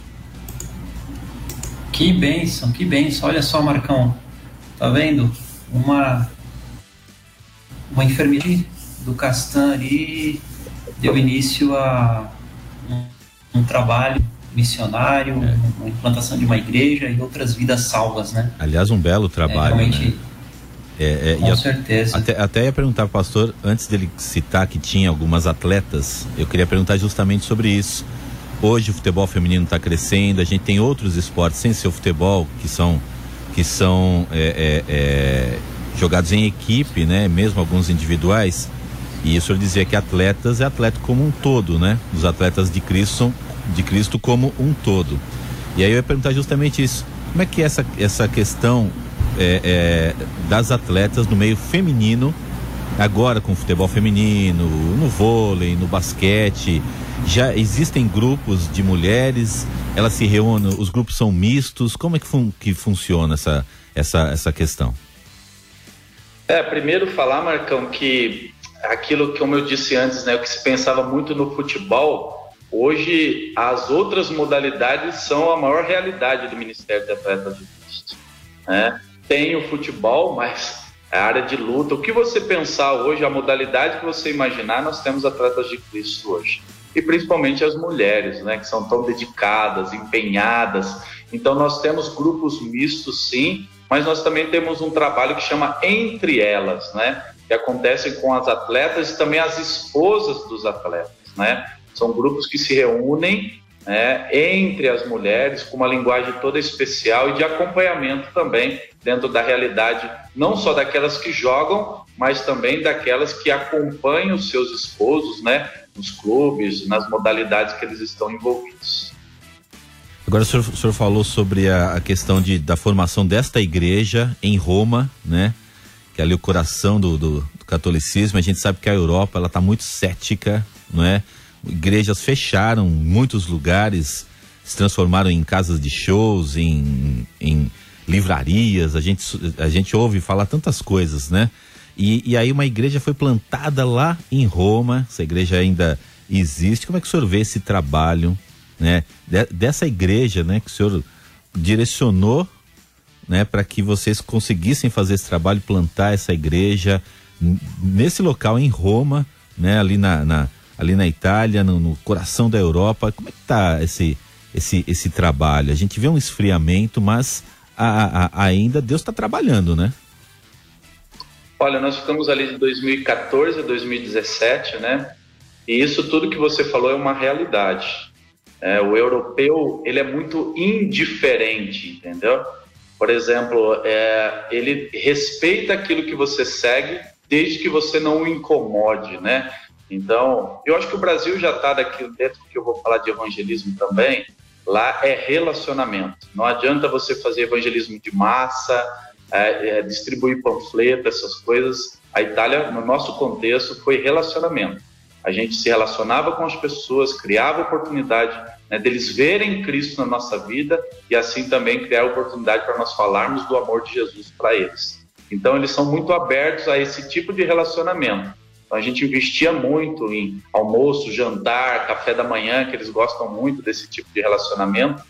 Que bênção, que bênção. Olha só, Marcão, tá vendo? Uma uma enfermeira do Castan ali deu início a um, um trabalho missionário, é. uma implantação de uma igreja e outras vidas salvas, né? Aliás, um belo trabalho. É, realmente, né? É, é, Com certeza. Até, até ia perguntar para o pastor, antes dele citar que tinha algumas atletas, eu queria perguntar justamente sobre isso. Hoje o futebol feminino está crescendo, a gente tem outros esportes sem ser o futebol que são que são é, é, é jogados em equipe, né? Mesmo alguns individuais. E o senhor dizia que atletas é atleta como um todo, né? Os atletas de Cristo, de Cristo como um todo. E aí eu ia perguntar justamente isso. Como é que é essa, essa questão é, é, das atletas no meio feminino, agora com futebol feminino, no vôlei, no basquete, Já existem grupos de mulheres, elas se reúnem, os grupos são mistos, como é que, fun que funciona essa, essa, essa questão? É, primeiro falar, Marcão, que aquilo que, como eu disse antes, né, o que se pensava muito no futebol, hoje as outras modalidades são a maior realidade do Ministério de Atletas de Cristo. Né? Tem o futebol, mas a área de luta, o que você pensar hoje, a modalidade que você imaginar, nós temos atletas de Cristo hoje. E principalmente as mulheres, né, que são tão dedicadas, empenhadas. Então nós temos grupos mistos, sim, mas nós também temos um trabalho que chama Entre Elas, né, que acontece com as atletas e também as esposas dos atletas, né. São grupos que se reúnem né, entre as mulheres com uma linguagem toda especial e de acompanhamento também dentro da realidade, não só daquelas que jogam, mas também daquelas que acompanham os seus esposos, né, nos clubes, nas modalidades que eles estão envolvidos. Agora o senhor, o senhor falou sobre a, a, questão de, da formação desta igreja em Roma, né? Que é ali o coração do, do, do catolicismo. A gente sabe que a Europa ela está muito cética, não é? Igrejas fecharam muitos lugares, se transformaram em casas de shows, em, em livrarias, a gente, a gente ouve falar tantas coisas, né? E, e aí uma igreja foi plantada lá em Roma, essa igreja ainda existe. Como é que o senhor vê esse trabalho, né? De, dessa igreja, né? Que o senhor direcionou, né? Para que vocês conseguissem fazer esse trabalho, plantar essa igreja nesse local em Roma, né? Ali na, na ali na Itália, no, no, coração da Europa. Como é que está esse, esse, esse trabalho? A gente vê um esfriamento, mas a, a, ainda Deus está trabalhando, né? Olha, nós ficamos ali de 2014 a 2017, né? E isso tudo que você falou é uma realidade. É, o europeu ele é muito indiferente, entendeu? Por exemplo, é, ele respeita aquilo que você segue, desde que você não o incomode, né? Então, eu acho que o Brasil já está daqui dentro que eu vou falar de evangelismo também. Lá é relacionamento. Não adianta você fazer evangelismo de massa, é, é, distribuir panfleto, essas coisas. A Itália, no nosso contexto, foi relacionamento. A gente se relacionava com as pessoas, criava oportunidade né, deles verem Cristo na nossa vida e assim também criar oportunidade para nós falarmos do amor de Jesus para eles. Então, eles são muito abertos a esse tipo de relacionamento. Então a gente investia muito em almoço, jantar, café da manhã, que eles gostam muito desse tipo de relacionamento.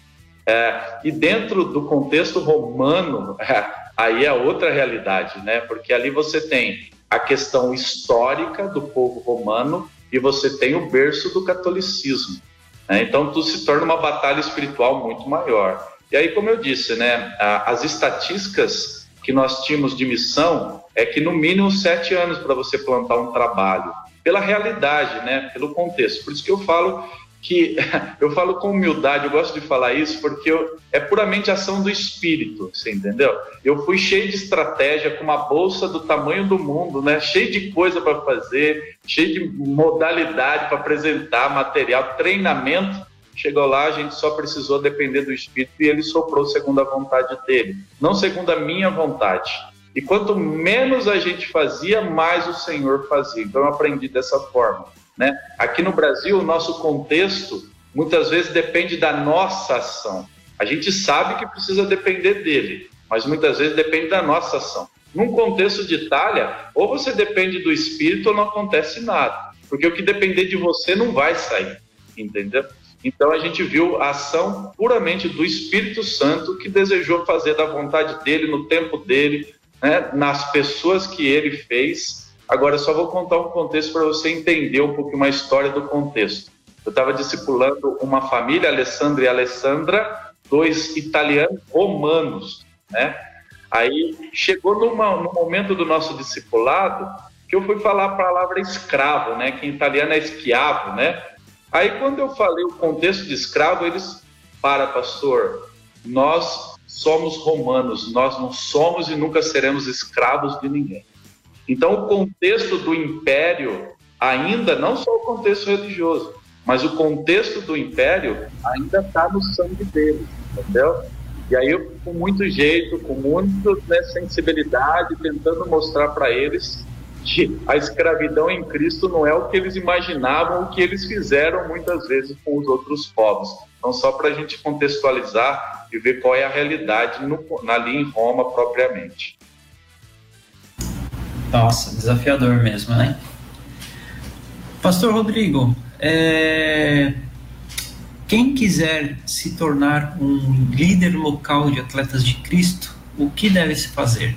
É, e dentro do contexto romano, é, aí é outra realidade, né? Porque ali você tem a questão histórica do povo romano e você tem o berço do catolicismo. Né? Então tudo se torna uma batalha espiritual muito maior. E aí, como eu disse, né, as estatísticas que nós tínhamos de missão é que no mínimo sete anos para você plantar um trabalho, pela realidade, né, pelo contexto. Por isso que eu falo que eu falo com humildade, eu gosto de falar isso porque eu, é puramente ação do espírito, você entendeu? Eu fui cheio de estratégia, com uma bolsa do tamanho do mundo, né? Cheio de coisa para fazer, cheio de modalidade para apresentar, material, treinamento Chegou lá, a gente só precisou depender do Espírito e ele soprou segundo a vontade dele, não segundo a minha vontade. E quanto menos a gente fazia, mais o Senhor fazia. Então eu aprendi dessa forma. Né? Aqui no Brasil, o nosso contexto muitas vezes depende da nossa ação. A gente sabe que precisa depender dele, mas muitas vezes depende da nossa ação. Num contexto de Itália, ou você depende do Espírito ou não acontece nada. Porque o que depender de você não vai sair, entendeu? Então a gente viu a ação puramente do Espírito Santo que desejou fazer da vontade dele, no tempo dele, né, nas pessoas que ele fez. Agora só vou contar um contexto para você entender um pouco uma história do contexto. Eu estava discipulando uma família, Alessandra e Alessandra, dois italianos romanos, né? Aí chegou numa, no momento do nosso discipulado que eu fui falar a palavra escravo, né? Que em italiano é esquiavo, né? Aí, quando eu falei o contexto de escravo, eles, para, pastor, nós somos romanos, nós não somos e nunca seremos escravos de ninguém. Então, o contexto do império, ainda, não só o contexto religioso, mas o contexto do império ainda está no sangue deles, entendeu? E aí, eu, com muito jeito, com muita né, sensibilidade, tentando mostrar para eles a escravidão em Cristo não é o que eles imaginavam, o que eles fizeram muitas vezes com os outros povos. Então, só para a gente contextualizar e ver qual é a realidade no, ali em Roma propriamente. Nossa, desafiador mesmo, né? Pastor Rodrigo, é... quem quiser se tornar um líder local de atletas de Cristo, o que deve se fazer?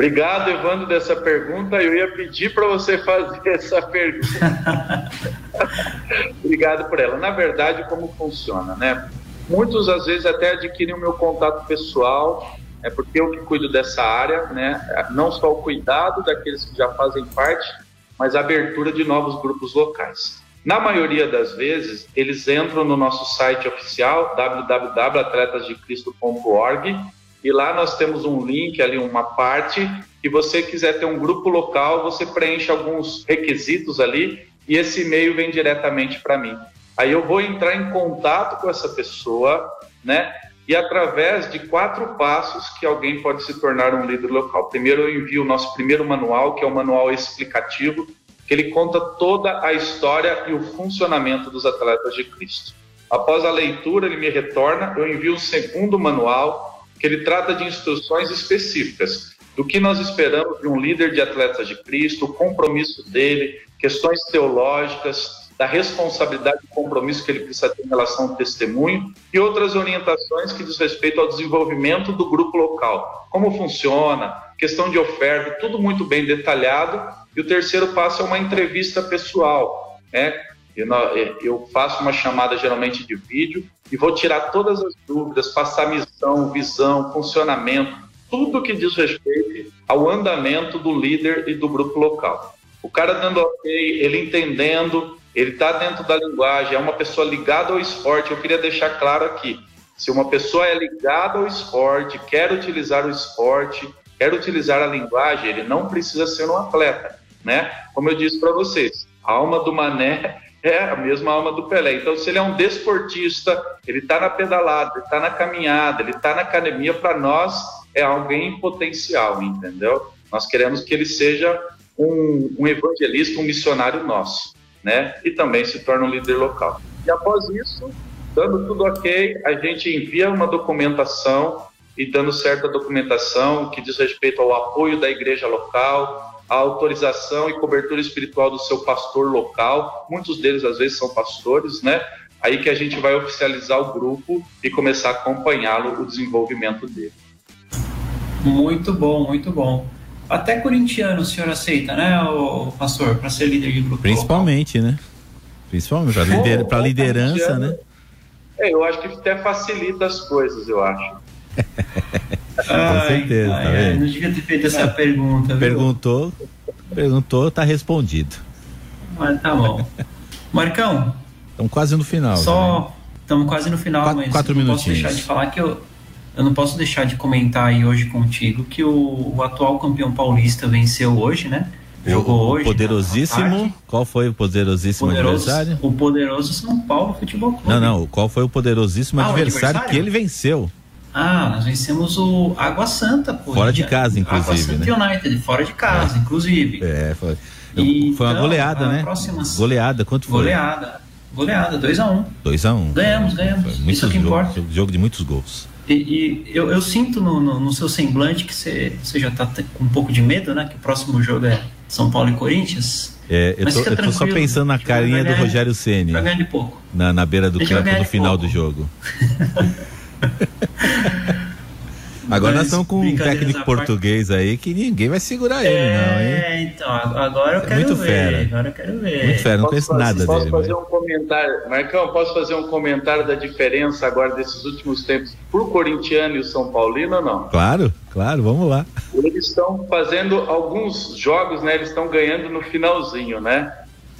Obrigado, Evandro, dessa pergunta. Eu ia pedir para você fazer essa pergunta. Obrigado por ela. Na verdade, como funciona, né? Muitos às vezes até adquirem o meu contato pessoal, é porque eu que cuido dessa área, né? Não só o cuidado daqueles que já fazem parte, mas a abertura de novos grupos locais. Na maioria das vezes, eles entram no nosso site oficial www.atletasdecristo.org e lá nós temos um link ali, uma parte que você quiser ter um grupo local, você preenche alguns requisitos ali e esse e-mail vem diretamente para mim. Aí eu vou entrar em contato com essa pessoa, né? E através de quatro passos que alguém pode se tornar um líder local. Primeiro eu envio o nosso primeiro manual, que é o manual explicativo, que ele conta toda a história e o funcionamento dos atletas de Cristo. Após a leitura, ele me retorna, eu envio o segundo manual, que ele trata de instruções específicas do que nós esperamos de um líder de atletas de Cristo, o compromisso dele, questões teológicas, da responsabilidade e compromisso que ele precisa ter em relação ao testemunho e outras orientações que diz respeito ao desenvolvimento do grupo local, como funciona, questão de oferta, tudo muito bem detalhado. E o terceiro passo é uma entrevista pessoal, né? Eu faço uma chamada geralmente de vídeo e vou tirar todas as dúvidas, passar missão, visão, funcionamento, tudo que diz respeito ao andamento do líder e do grupo local. O cara dando ok, ele entendendo, ele está dentro da linguagem, é uma pessoa ligada ao esporte. Eu queria deixar claro aqui: se uma pessoa é ligada ao esporte, quer utilizar o esporte, quer utilizar a linguagem, ele não precisa ser um atleta, né? Como eu disse para vocês, a alma do mané é a mesma alma do Pelé. Então, se ele é um desportista, ele está na pedalada, ele está na caminhada, ele está na academia, para nós é alguém em potencial, entendeu? Nós queremos que ele seja um, um, evangelista, um missionário nosso, né? E também se torne um líder local. E após isso, dando tudo ok, a gente envia uma documentação e dando certa documentação que diz respeito ao apoio da igreja local, a autorização e cobertura espiritual do seu pastor local. Muitos deles, às vezes, são pastores, né? Aí que a gente vai oficializar o grupo e começar a acompanhá-lo, o desenvolvimento dele. Muito bom, muito bom. Até corintiano o senhor aceita, né, o pastor, para ser líder de grupo? Principalmente, local. né? Principalmente para lider, liderança, né? É, eu acho que até facilita as coisas, eu acho. Com certeza, ai, tá ai, Não devia ter feito essa pergunta. Viu? Perguntou, perguntou, tá respondido. Mas tá bom. Marcão. Estamos quase no final. Só. Estamos né? quase no final, quatro, mas quatro não posso deixar de falar que eu. Eu não posso deixar de comentar aí hoje contigo que o, o atual campeão paulista venceu hoje, né? Jogou o, hoje. Poderosíssimo. Qual foi o poderosíssimo poderoso, adversário? O poderoso São Paulo Futebol Clube. Não, não. Qual foi o poderosíssimo Ah, o adversário, adversário? que ele venceu? Ah, nós vencemos o Água Santa, pô. Fora de casa, inclusive, Água Santa né? United, fora de casa, inclusive. É, foi. E, foi uma então, goleada, né? próxima- Goleada, quanto foi? Goleada. Goleada, 2x1. 2x1. Um. Ganhamos, ganhamos. Foi Isso é que importa. jogo- de muitos gols. E, e eu, eu sinto no, no, no seu semblante que você, você já tá te- com um pouco de medo, né? Que o próximo jogo é São Paulo e Corinthians. É, eu, tô, eu tô só pensando na carinha vai do ganhar- Rogério Ceni ganhar de pouco. na, na beira do campo ganhar no final pouco. do jogo. Agora nós estamos com um técnico à parte. português aí que ninguém vai segurar ele, não, hein? É, então, agora eu É quero muito ver. fera. Agora eu quero ver. Muito fera, não Posso conheço fazer- nada posso dele. fazer mas- um comentário, Marcão, posso fazer um comentário da diferença agora desses últimos tempos pro corintiano e o São Paulino ou não? Claro, claro, vamos lá. Eles estão fazendo alguns jogos, né? Eles estão ganhando no finalzinho, né?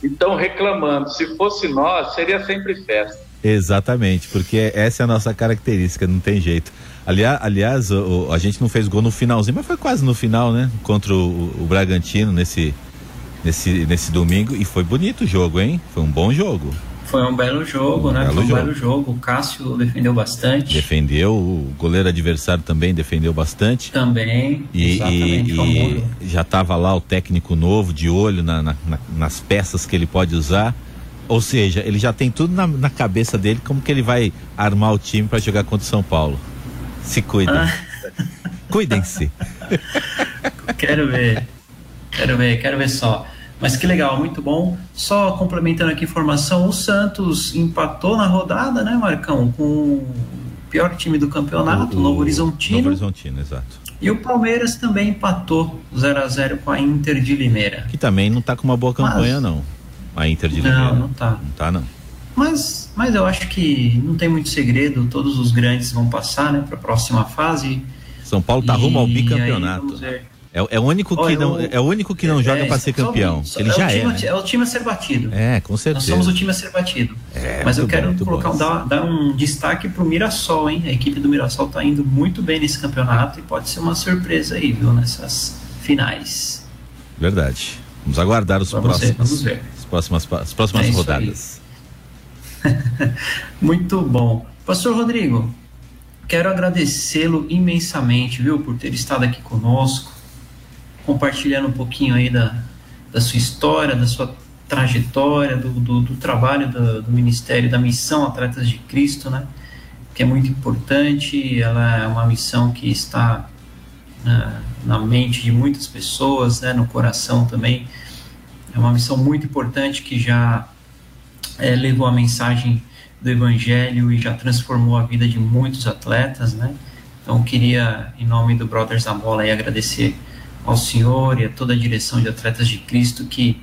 E estão reclamando. Se fosse nós, seria sempre festa. Exatamente, porque essa é a nossa característica, não tem jeito. Aliás, aliás o- a gente não fez gol no finalzinho, mas foi quase no final, né? Contra o, o Bragantino nesse, nesse, nesse domingo. E foi bonito o jogo, hein? Foi um bom jogo. Foi um belo jogo, um né? Belo Foi um jogo. belo jogo. O Cássio defendeu bastante. Defendeu, o goleiro adversário também defendeu bastante. Também. E, e, e já estava lá o técnico novo, de olho na, na, nas peças que ele pode usar. Ou seja, ele já tem tudo na, na cabeça dele como que ele vai armar o time para jogar contra o São Paulo. Se cuidem. Ah. Cuidem-se. quero ver. Quero ver, quero ver só. Mas que legal, muito bom. Só complementando aqui a informação, o Santos empatou na rodada, né, Marcão, com o pior time do campeonato, o, Novo Horizontino. Novo Horizontino, exato. E o Palmeiras também empatou 0 a 0 com a Inter de Limeira. Que também não está com uma boa campanha, Mas... não. A Inter de Limeira. Não, não tá. Não tá, não. Mas, mas eu acho que não tem muito segredo, todos os grandes vão passar, né, para a próxima fase. São Paulo tá e rumo ao bicampeonato. É, é, o único que não, é o único que não é, joga para ser campeão. Só, Ele é já é. Time, né? É o time a ser batido. É, com certeza. Nós somos o time a ser batido. É, Mas eu quero bom, colocar, dar, dar, um destaque pro Mirassol, hein? A equipe do Mirassol tá indo muito bem nesse campeonato e pode ser uma surpresa aí, viu? Nessas finais. Verdade. Vamos aguardar os vamos próximos, ver, vamos ver. As próximas, as próximas é rodadas. muito bom. Pastor Rodrigo, quero agradecê-lo imensamente, viu, por ter estado aqui conosco compartilhando um pouquinho aí da, da sua história, da sua trajetória, do, do, do trabalho do, do, Ministério, da missão Atletas de Cristo, né? Que é muito importante, ela é uma missão que está na, na mente de muitas pessoas, né? No coração também. É uma missão muito importante que já é, levou a mensagem do Evangelho e já transformou a vida de muitos atletas, né? Então, queria, em nome do Brothers da Bola, aí, agradecer ao senhor e a toda a direção de Atletas de Cristo que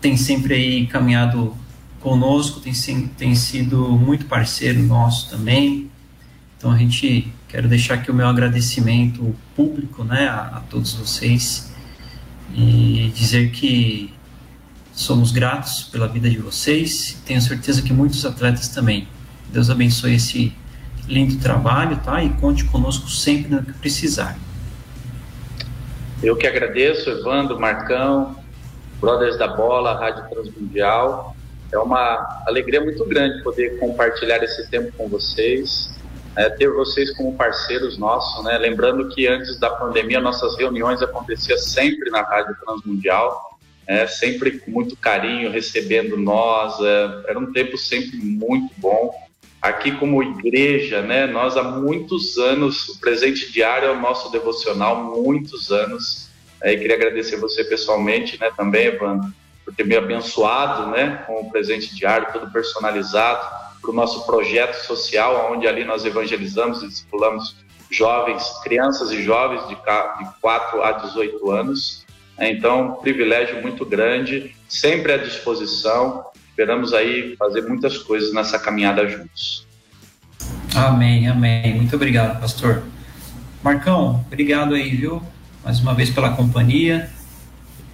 tem sempre aí caminhado conosco, tem, tem sido muito parceiro nosso também. Então a gente quero deixar aqui o meu agradecimento público, né, a, a todos vocês e dizer que somos gratos pela vida de vocês. Tenho certeza que muitos atletas também. Deus abençoe esse lindo trabalho, tá? E conte conosco sempre no que precisar. Eu que agradeço, Evandro, Marcão, Brothers da Bola, Rádio Transmundial. É uma alegria muito grande poder compartilhar esse tempo com vocês, é, ter vocês como parceiros nossos, né? Lembrando que antes da pandemia nossas reuniões aconteciam sempre na Rádio Transmundial, é, sempre com muito carinho, recebendo nós. É, era um tempo sempre muito bom aqui como igreja, né, nós há muitos anos, o presente diário é o nosso devocional, muitos anos. É, e queria agradecer você pessoalmente, né, também, Evandro, por ter me abençoado, né, com o presente diário, todo personalizado, para o nosso projeto social, onde ali nós evangelizamos e discipulamos jovens, crianças e jovens de 4 a 18 anos. É, então, um privilégio muito grande, sempre à disposição. Esperamos aí fazer muitas coisas nessa caminhada juntos. Amém, amém. Muito obrigado, pastor. Marcão, obrigado aí, viu? Mais uma vez pela companhia.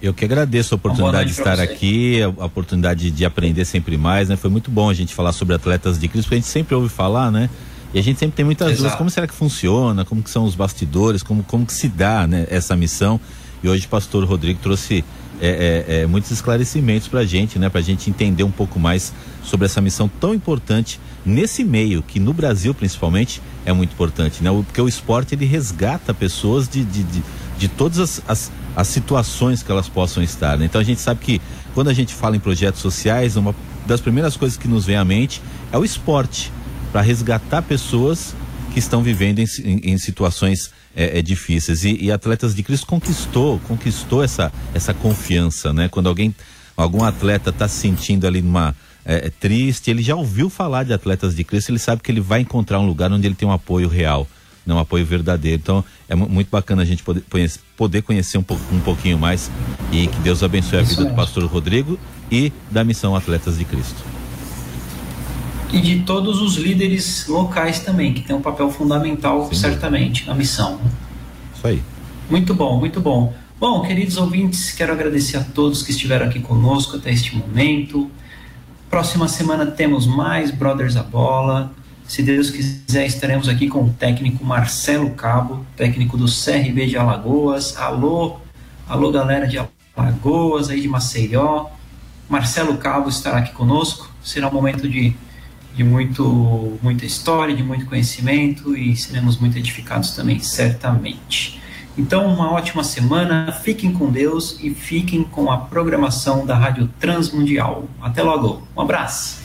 Eu que agradeço a oportunidade de estar aqui, a, oportunidade de aprender sempre mais, né? Foi muito bom a gente falar sobre atletas de Cristo, porque a gente sempre ouve falar, né? E a gente sempre tem muitas Exato. dúvidas, como será que funciona, como que são os bastidores, como, como que se dá, né, essa missão. E hoje o pastor Rodrigo trouxe é, é, é, muitos esclarecimentos para a gente, né? Para a gente entender um pouco mais sobre essa missão tão importante nesse meio, que no Brasil principalmente é muito importante, né? Porque o esporte ele resgata pessoas de, de, de, de todas as, as, as, situações que elas possam estar. Né? Então a gente sabe que quando a gente fala em projetos sociais, uma das primeiras coisas que nos vem à mente é o esporte, para resgatar pessoas que estão vivendo em, em, em situações é, é, difíceis. E, e, Atletas de Cristo conquistou, conquistou essa, essa confiança, né? Quando alguém, algum atleta está se sentindo ali numa é, é, triste, ele já ouviu falar de Atletas de Cristo, ele sabe que ele vai encontrar um lugar onde ele tem um apoio real, né? um apoio verdadeiro. Então é muito bacana a gente poder, poder conhecer um, po, um pouquinho mais e que Deus abençoe a vida do pastor Rodrigo e da missão Atletas de Cristo e de todos os líderes locais também, que tem um papel fundamental, Sim. certamente, na missão. Isso aí. Muito bom, muito bom. Bom, queridos ouvintes, quero agradecer a todos que estiveram aqui conosco até este momento. Próxima semana temos mais Brothers a Bola. Se Deus quiser, estaremos aqui com o técnico Marcelo Cabo, técnico do CRB de Alagoas. Alô, alô galera de Alagoas, aí de Maceió. Marcelo Cabo estará aqui conosco. Será um momento de, de muito, muita história, de muito conhecimento e seremos muito edificados também, certamente. Então, uma ótima semana, fiquem com Deus e fiquem com a programação da Rádio Transmundial. Até logo, um abraço.